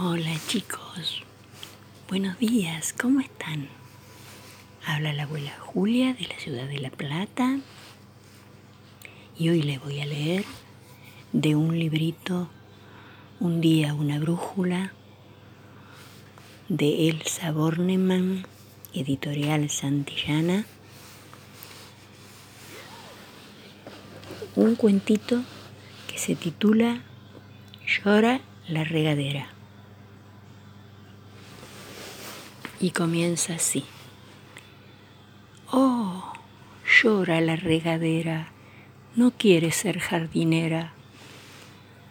Hola chicos, buenos días, ¿cómo están? Habla la abuela Julia de la ciudad de La Plata y hoy les voy a leer de un librito, Un día, una brújula, de Elsa Bornemann, editorial Santillana, un cuentito que se titula Llora la regadera. Y comienza así. Oh, llora la regadera, no quiere ser jardinera.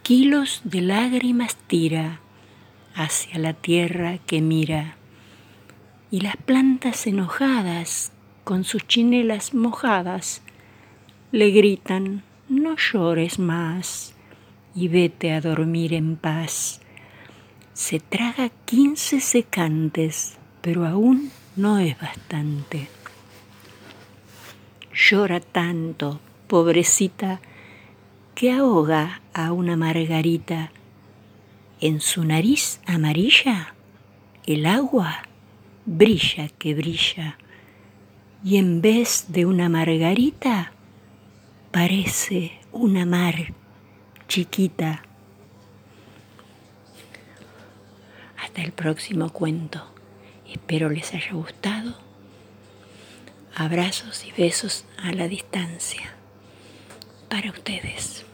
Kilos de lágrimas tira hacia la tierra que mira. Y las plantas enojadas, con sus chinelas mojadas, le gritan, no llores más y vete a dormir en paz. Se traga quince secantes pero aún no es bastante. Llora tanto, pobrecita, que ahoga a una margarita. En su nariz amarilla el agua brilla que brilla, y en vez de una margarita parece una mar chiquita. Hasta el próximo cuento. Espero les haya gustado. Abrazos y besos a la distancia para ustedes.